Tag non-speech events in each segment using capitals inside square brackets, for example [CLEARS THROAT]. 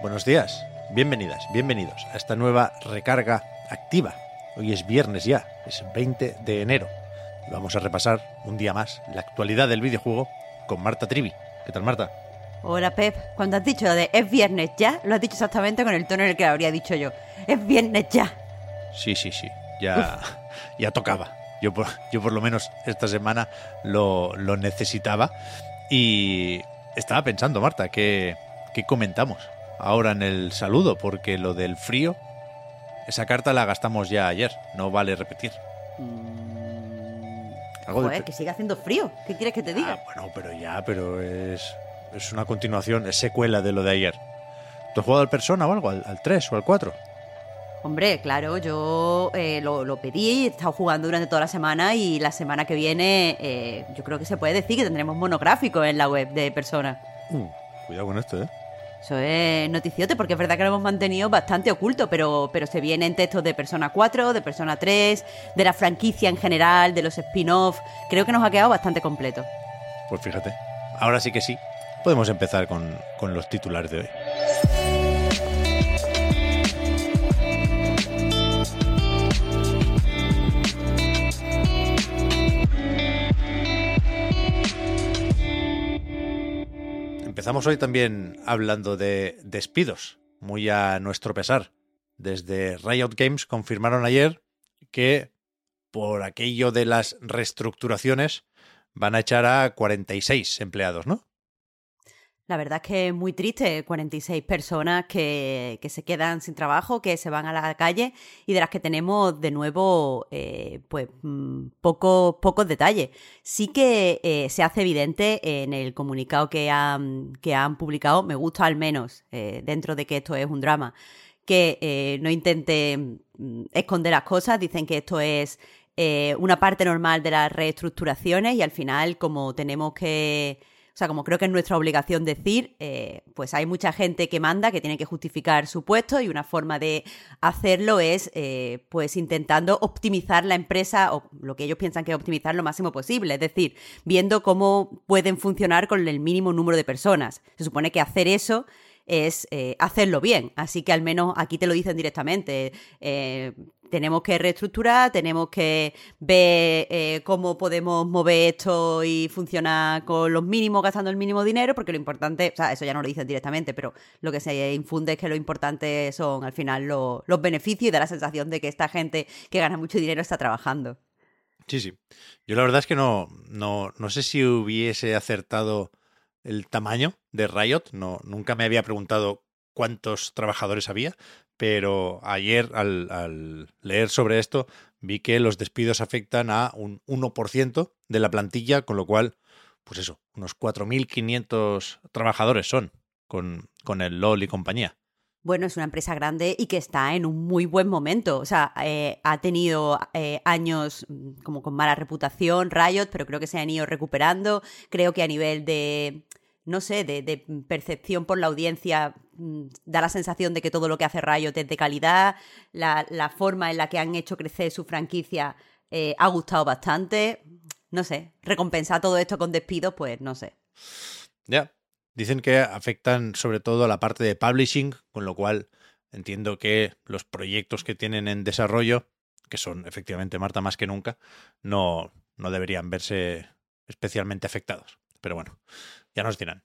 Buenos días, bienvenidas, bienvenidos a esta nueva recarga activa. Hoy es viernes ya, es 20 de enero. Y vamos a repasar un día más la actualidad del videojuego con Marta Trivi. ¿Qué tal, Marta? Hola Pep, cuando has dicho de es viernes ya, lo has dicho exactamente con el tono en el que lo habría dicho yo. Es viernes ya. Sí, sí, sí, ya, ya tocaba. Yo por, yo por lo menos esta semana lo, lo necesitaba y estaba pensando, Marta, ¿qué, ¿qué comentamos ahora en el saludo? Porque lo del frío, esa carta la gastamos ya ayer, no vale repetir. Algo de Joder, que sigue haciendo frío. ¿Qué quieres que te diga? Ah, bueno, pero ya, pero es, es una continuación, es secuela de lo de ayer. ¿Tú has jugado al Persona o algo? ¿Al, al 3 o al 4? Hombre, claro, yo eh, lo, lo pedí, he estado jugando durante toda la semana y la semana que viene eh, yo creo que se puede decir que tendremos monográfico en la web de Persona. Uh, cuidado con esto, ¿eh? Eso es noticiote porque es verdad que lo hemos mantenido bastante oculto, pero, pero se vienen textos de Persona 4, de Persona 3, de la franquicia en general, de los spin-off. Creo que nos ha quedado bastante completo. Pues fíjate, ahora sí que sí. Podemos empezar con, con los titulares de hoy. Empezamos hoy también hablando de despidos, muy a nuestro pesar. Desde Riot Games confirmaron ayer que por aquello de las reestructuraciones van a echar a 46 empleados, ¿no? La verdad es que es muy triste, 46 personas que, que se quedan sin trabajo, que se van a la calle y de las que tenemos de nuevo eh, pues mm, pocos pocos detalles. Sí que eh, se hace evidente en el comunicado que han, que han publicado, me gusta al menos, eh, dentro de que esto es un drama, que no intenten mm, esconder las cosas, dicen que esto es una parte normal de las reestructuraciones y al final como tenemos que... O sea, como creo que es nuestra obligación decir, eh, pues hay mucha gente que manda, que tiene que justificar su puesto y una forma de hacerlo es eh, pues intentando optimizar la empresa o lo que ellos piensan que es optimizar lo máximo posible, es decir, viendo cómo pueden funcionar con el mínimo número de personas. Se supone que hacer eso es eh, hacerlo bien. Así que al menos aquí te lo dicen directamente. Eh, tenemos que reestructurar, tenemos que ver eh, cómo podemos mover esto y funcionar con los mínimos, gastando el mínimo dinero, porque lo importante, o sea, eso ya no lo dicen directamente, pero lo que se infunde es que lo importante son al final lo- los beneficios y da la sensación de que esta gente que gana mucho dinero está trabajando. Sí, sí. Yo la verdad es que no, no, no sé si hubiese acertado el tamaño de Riot. No, nunca me había preguntado cuántos trabajadores había, pero ayer al, leer sobre esto vi que los despidos afectan a un 1% de la plantilla, con lo cual, pues eso, unos 4.500 trabajadores son con, con el LOL y compañía. Bueno, es una empresa grande y que está en un muy buen momento. O sea, eh, ha tenido eh, años mm, como con mala reputación, Riot, pero creo que se han ido recuperando. Creo que a nivel de, no sé, de, de percepción por la audiencia, mm, da la sensación de que todo lo que hace Riot es de calidad. La, forma en la que han hecho crecer su franquicia eh, ha gustado bastante. No sé, recompensar todo esto con despidos, pues no sé. Ya. Dicen que afectan sobre todo a la parte de publishing, con lo cual entiendo que los proyectos que tienen en desarrollo, que son efectivamente Marta más que nunca, no, no deberían verse especialmente afectados. Pero bueno, ya nos dirán.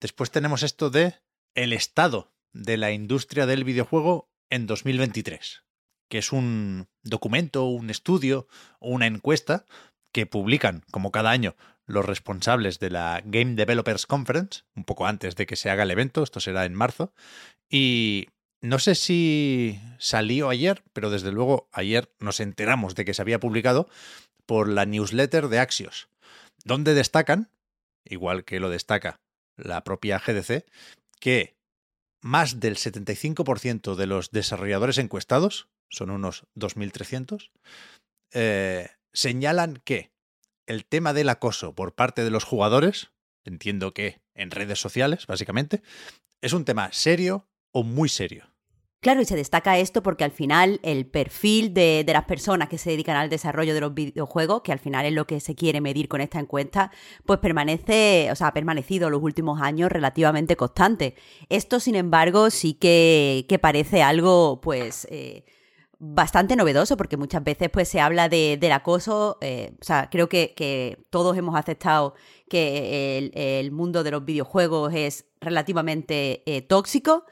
Después tenemos esto de el estado de la industria del videojuego en 2023, que es un documento, un estudio una encuesta que publican, como cada año, los responsables de la Game Developers Conference, un poco antes de que se haga el evento, esto será en marzo, y no sé si salió ayer, pero desde luego ayer nos enteramos de que se había publicado por la newsletter de Axios, donde destacan igual que lo destaca la propia GDC, que más del 75% de los desarrolladores encuestados, son unos 2.300, eh, señalan que el tema del acoso por parte de los jugadores, entiendo que en redes sociales, básicamente, es un tema serio o muy serio. Claro, y se destaca esto porque al final el perfil de, las personas que se dedican al desarrollo de los videojuegos, que al final es lo que se quiere medir con esta encuesta, pues permanece, o sea, ha permanecido los últimos años relativamente constante. Esto, sin embargo, sí que, parece algo, pues... Eh, bastante novedoso porque muchas veces pues se habla de, del acoso, eh, o sea, creo que, todos hemos aceptado que el, mundo de los videojuegos es relativamente eh, tóxico,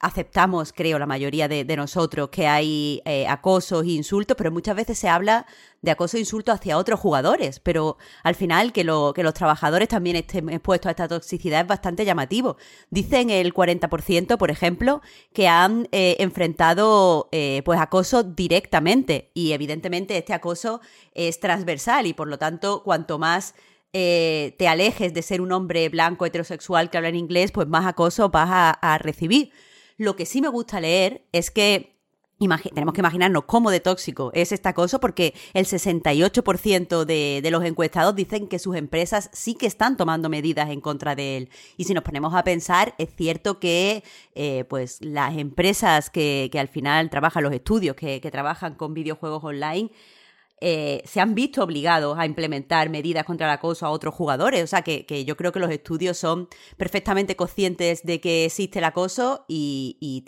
aceptamos, creo, la mayoría de, nosotros que hay eh, acosos e insultos, pero muchas veces se habla de acoso e insultos hacia otros jugadores, pero al final que, lo, que los trabajadores también estén expuestos a esta toxicidad es bastante llamativo. Dicen el 40%, por ejemplo, que han eh, enfrentado eh, pues acoso directamente y evidentemente este acoso es transversal y por lo tanto cuanto más te alejes de ser un hombre blanco heterosexual que habla en inglés, pues más acoso vas a recibir. Lo que sí me gusta leer es que tenemos que imaginarnos cómo de tóxico es este acoso porque el 68% de, de, los encuestados dicen que sus empresas sí que están tomando medidas en contra de él. Y si nos ponemos a pensar, es cierto que eh, pues las empresas que, al final trabajan, los estudios que, que trabajan con videojuegos online, eh, se han visto obligados a implementar medidas contra el acoso a otros jugadores. O sea, que, yo creo que los estudios son perfectamente conscientes de que existe el acoso y,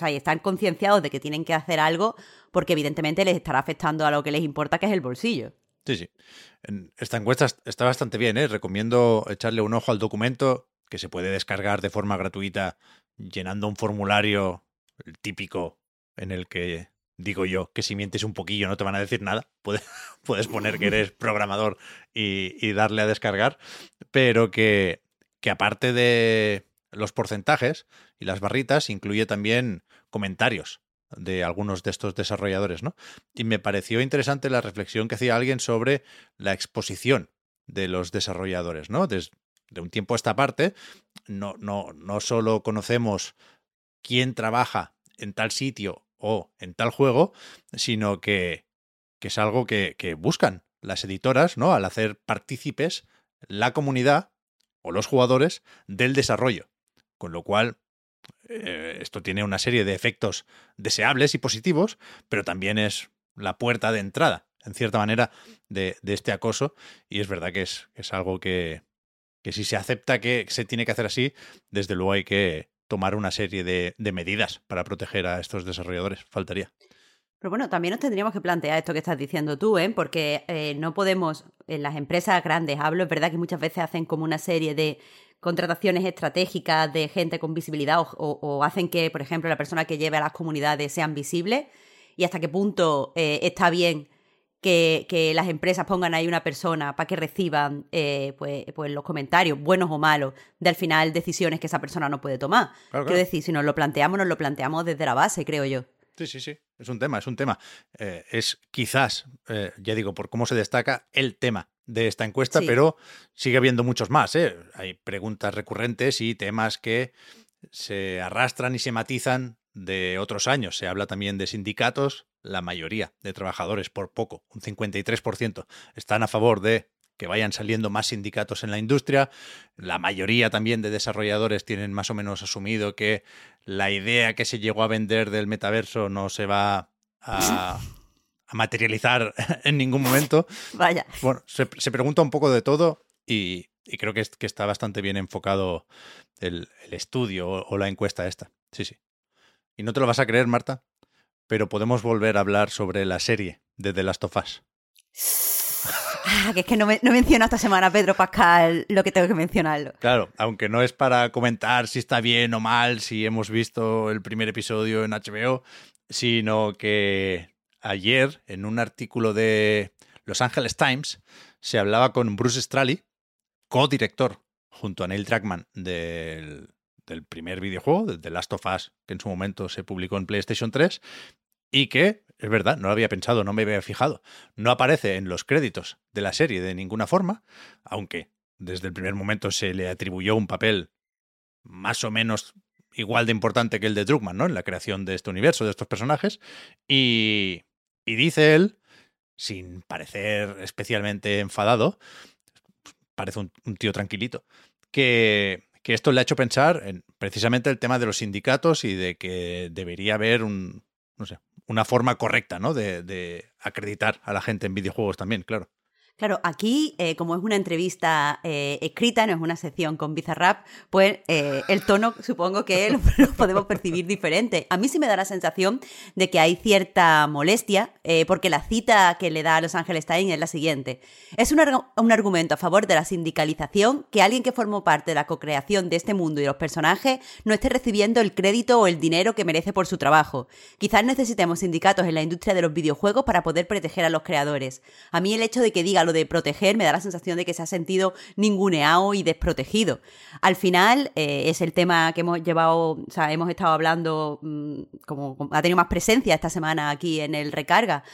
están concienciados de que tienen que hacer algo porque evidentemente les estará afectando a lo que les importa, que es el bolsillo. Sí, sí. Esta encuesta está bastante bien, ¿eh? Recomiendo echarle un ojo al documento que se puede descargar de forma gratuita llenando un formulario típico en el que digo yo, que si mientes un poquillo no te van a decir nada. [LAUGHS] Puedes, puedes poner que eres programador y, darle a descargar, pero que, que aparte de los porcentajes y las barritas, incluye también comentarios de algunos de estos desarrolladores, ¿no? Y me pareció interesante la reflexión que hacía alguien sobre la exposición de los desarrolladores, ¿no? Desde un tiempo a esta parte, no, no, no solo conocemos quién trabaja en tal sitio o en tal juego, sino que, es algo que, buscan las editoras, ¿no? Al hacer partícipes la comunidad o los jugadores del desarrollo. Con lo cual, eh, esto tiene una serie de efectos deseables y positivos, pero también es la puerta de entrada, en cierta manera, de, este acoso. Y es verdad que es, es algo que, que si se acepta que se tiene que hacer así, desde luego hay que, tomar una serie de, medidas para proteger a estos desarrolladores. Faltaría. Pero bueno, también nos tendríamos que plantear esto que estás diciendo tú, ¿eh? porque eh, no podemos, en las empresas grandes hablo, es verdad que muchas veces hacen como una serie de contrataciones estratégicas de gente con visibilidad o, hacen que, por ejemplo, la persona que lleve a las comunidades sean visibles y hasta qué punto eh, está bien que, las empresas pongan ahí una persona para que reciban eh, pues, pues, los comentarios, buenos o malos, de al final decisiones que esa persona no puede tomar. Quiero decir, si nos lo planteamos, nos lo planteamos desde la base, creo yo. Sí, sí, sí. Es un tema, es un tema. Eh, es quizás, eh, ya digo, por cómo se destaca el tema de esta encuesta, pero sigue habiendo muchos más. Hay preguntas recurrentes y temas que se arrastran y se matizan de otros años. Se habla también de sindicatos, la mayoría de trabajadores, por poco, un 53%, están a favor de que vayan saliendo más sindicatos en la industria. La mayoría también de desarrolladores tienen más o menos asumido que la idea que se llegó a vender del metaverso no se va a, materializar [LAUGHS] en ningún momento. Vaya. Bueno, se, pregunta un poco de todo y, creo que, que, está bastante bien enfocado el, estudio o la encuesta esta. Sí, sí. Y no te lo vas a creer, Marta, pero podemos volver a hablar sobre la serie de The Last of Us. Ah, que es que no, me, no menciono esta semana Pedro Pascal lo que tengo que mencionarlo. Claro, aunque no es para comentar si está bien o mal, si hemos visto el primer episodio en HBO, sino que ayer en un artículo de Los Angeles Times se hablaba con Bruce Straley, co-director junto a Neil Druckmann del del primer videojuego, de The Last of Us, que en su momento se publicó en PlayStation 3, y que, es verdad, no lo había pensado, no me había fijado, no aparece en los créditos de la serie de ninguna forma, aunque desde el primer momento se le atribuyó un papel más o menos igual de importante que el de Druckmann, ¿no? En la creación de este universo, de estos personajes. Y, y dice él, sin parecer especialmente enfadado, parece un, un tío tranquilito, que, que, esto le ha hecho pensar en precisamente el tema de los sindicatos y de que debería haber un, no sé, una forma correcta, ¿no? De, de acreditar a la gente en videojuegos también, claro. Claro, aquí, eh, como es una entrevista eh, escrita, no es una sección con Bizarrap, pues eh, el tono supongo que lo, [LAUGHS] podemos percibir diferente. A mí sí me da la sensación de que hay cierta molestia, porque la cita que le da a Los Ángeles Times es la siguiente. Es un, argumento a favor de la sindicalización que alguien que formó parte de la co-creación de este mundo y los personajes no esté recibiendo el crédito o el dinero que merece por su trabajo. Quizás necesitemos sindicatos en la industria de los videojuegos para poder proteger a los creadores. A mí el hecho de que diga lo de proteger me da la sensación de que se ha sentido ninguneado y desprotegido. Al final eh, es el tema que hemos llevado, o sea, hemos estado hablando, mmm, como, como, ha tenido más presencia esta semana aquí en el Recarga.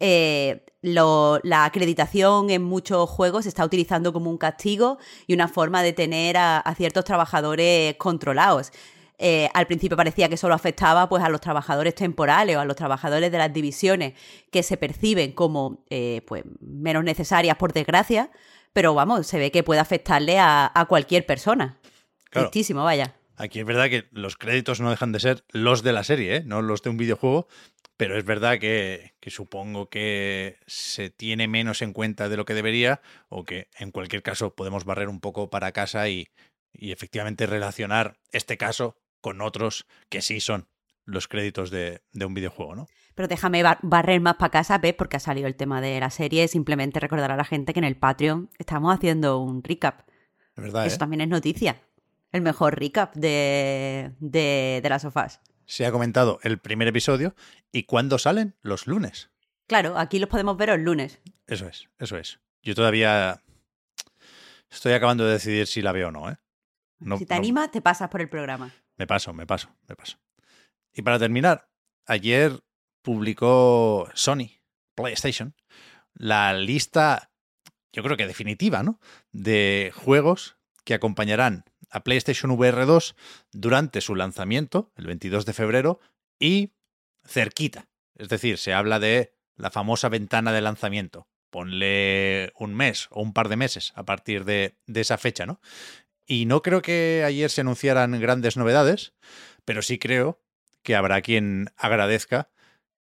Eh, la acreditación en muchos juegos se está utilizando como un castigo y una forma de tener a ciertos trabajadores controlados. Eh, al principio parecía que solo afectaba pues, a los trabajadores temporales o a los trabajadores de las divisiones que se perciben como eh, pues, menos necesarias por desgracia, pero vamos, se ve que puede afectarle a, a cualquier persona. Claro. Vaya. Aquí es verdad que los créditos no dejan de ser los de la serie, ¿eh? no los de un videojuego, pero es verdad que, que, supongo que se tiene menos en cuenta de lo que debería o que en cualquier caso podemos barrer un poco para casa y, y efectivamente relacionar este caso con otros que sí son los créditos de, de un videojuego, ¿no? Pero déjame bar barrer más para casa, ¿ves? Porque ha salido el tema de la serie. Simplemente recordar a la gente que en el Patreon estamos haciendo un recap. Es verdad, Eso ¿eh? también es noticia. El mejor recap de, de, de las sofás. Se ha comentado el primer episodio. ¿Y cuándo salen? Los lunes. Claro, aquí los podemos ver los lunes. Eso es, eso es. Yo todavía estoy acabando de decidir si la veo o no, ¿eh? No, si te no... animas, te pasas por el programa. Me paso, me paso, me paso. Y para terminar, ayer publicó Sony, PlayStation, la lista, yo creo que definitiva, ¿no? De juegos que acompañarán a PlayStation VR 2 durante su lanzamiento, el 22 de febrero, y cerquita. Es decir, se habla de la famosa ventana de lanzamiento. Ponle un mes o un par de meses a partir de, de esa fecha, ¿no? Y no creo que ayer se anunciaran grandes novedades, pero sí creo que habrá quien agradezca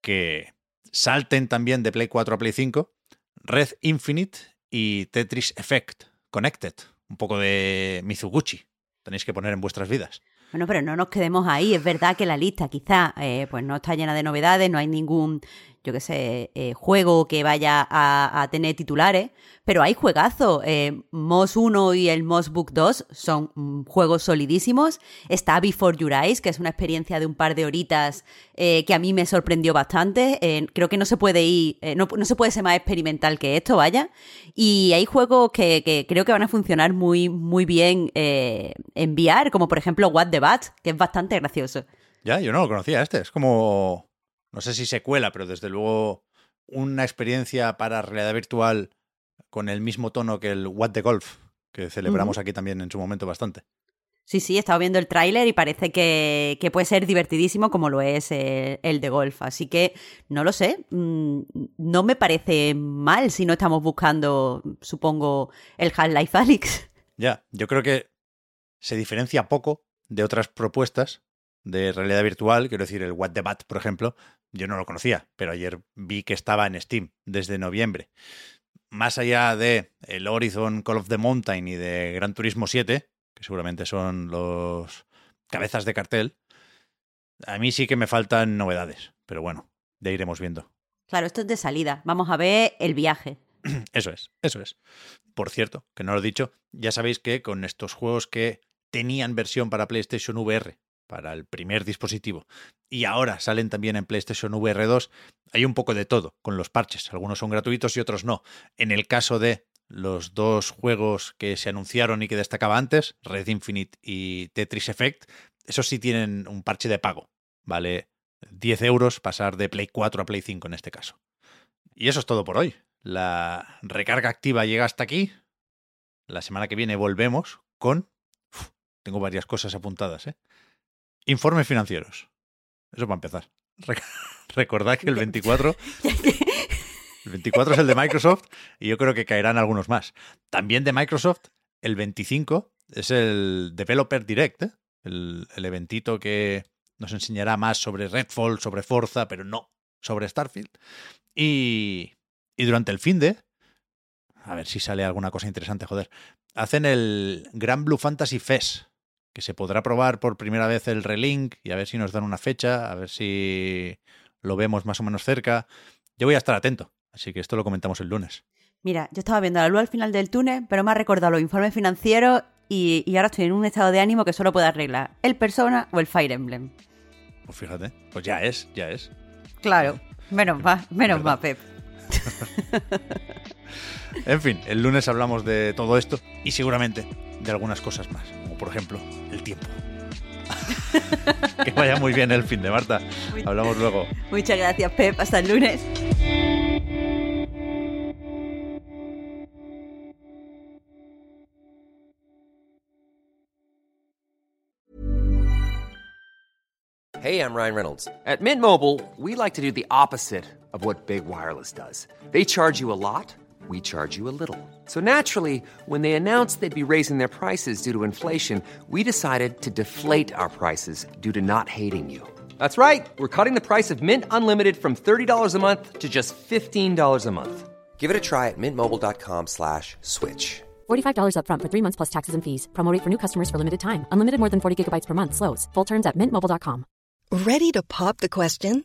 que salten también de Play 4 a Play 5 Red Infinite y Tetris Effect Connected. Un poco de Mizuguchi. Tenéis que poner en vuestras vidas. Bueno, pero no nos quedemos ahí. Es verdad que la lista quizá eh, pues no está llena de novedades, no hay ningún, yo qué sé, eh, juego que vaya a, tener titulares, pero hay juegazos. Eh, Moss 1 y el Moss Book 2 son juegos solidísimos. Está Before Your Eyes, que es una experiencia de un par de horitas eh, que a mí me sorprendió bastante. Eh, creo que no se puede ir, no, no, se puede ser más experimental que esto, vaya. Y hay juegos que, que creo que van a funcionar muy, muy bien en VR, como por ejemplo What the Bat, que es bastante gracioso. Ya, yo no lo conocía este. Es como, no sé si secuela, pero desde luego una experiencia para realidad virtual con el mismo tono que el What the Golf, que celebramos uh -huh. aquí también en su momento bastante. Sí, sí, he estado viendo el tráiler y parece que, que, puede ser divertidísimo como lo es el, el, de golf. Así que, no lo sé, mm, no me parece mal si no estamos buscando, supongo, el Half-Life Alyx. Ya, yo creo que se diferencia poco de otras propuestas de realidad virtual, quiero decir, el What the Bat, por ejemplo, yo no lo conocía, pero ayer vi que estaba en Steam desde noviembre más allá de el Horizon Call of the Mountain y de Gran Turismo 7, que seguramente son los cabezas de cartel, a mí sí que me faltan novedades, pero bueno, ya iremos viendo. Claro, esto es de salida. Vamos a ver el viaje. [CLEARS THROAT] Eso es, eso es. Por cierto, que no lo he dicho, ya sabéis que con estos juegos que tenían versión para PlayStation VR, para el primer dispositivo, y ahora salen también en PlayStation VR 2, hay un poco de todo con los parches. Algunos son gratuitos y otros no. En el caso de los dos juegos que se anunciaron y que destacaba antes, Red Infinite y Tetris Effect, esos sí tienen un parche de pago. Vale 10 euros pasar de Play 4 a Play 5 en este caso. Y eso es todo por hoy. La recarga activa llega hasta aquí. la semana que viene volvemos con... tengo varias cosas apuntadas, ¿eh? Informes financieros. Eso para empezar. Rec- [LAUGHS] Recordad que el 24 [LAUGHS] el 24 es el de Microsoft y yo creo que caerán algunos más. También de Microsoft, el 25 es el Developer Direct, ¿eh? el, el eventito que nos enseñará más sobre Redfall, sobre Forza, pero no sobre Starfield. Y, y durante el fin de, a ver si sale alguna cosa interesante, joder, hacen el Gran Blue Fantasy Fest, que se podrá probar por primera vez el relink y a ver si nos dan una fecha, a ver si lo vemos más o menos cerca. Yo voy a estar atento, así que esto lo comentamos el lunes. Mira, yo estaba viendo la luz al final del túnel, pero me ha recordado los informes financieros y, y ahora estoy en un estado de ánimo que solo puede arreglar el Persona o el Fire Emblem. Pues fíjate, pues ya es, ya es. Claro, menos más, menos ¿Verdad? más, Pep. [LAUGHS] En fin, el lunes hablamos de todo esto y seguramente de algunas cosas más, como por ejemplo el tiempo. [LAUGHS] que vaya muy bien el fin de Marta. Hablamos luego. Muchas gracias, Pep. Hasta el lunes. Hey, I'm Ryan Reynolds. At Mint Mobile, we like to do the opposite of what Big Wireless does. They charge you a lot, we charge you a little. So naturally, when they announced they'd be raising their prices due to inflation, we decided to deflate our prices due to not hating you. That's right. We're cutting the price of Mint Unlimited from $30 a month to just $15 a month. Give it a try at mintmobile.com slash switch. $45 upfront for three months plus taxes and fees. Promo rate for new customers for limited time. Unlimited more than 40 gigabytes per month. Slows. Full terms at mintmobile.com. Ready to pop the question?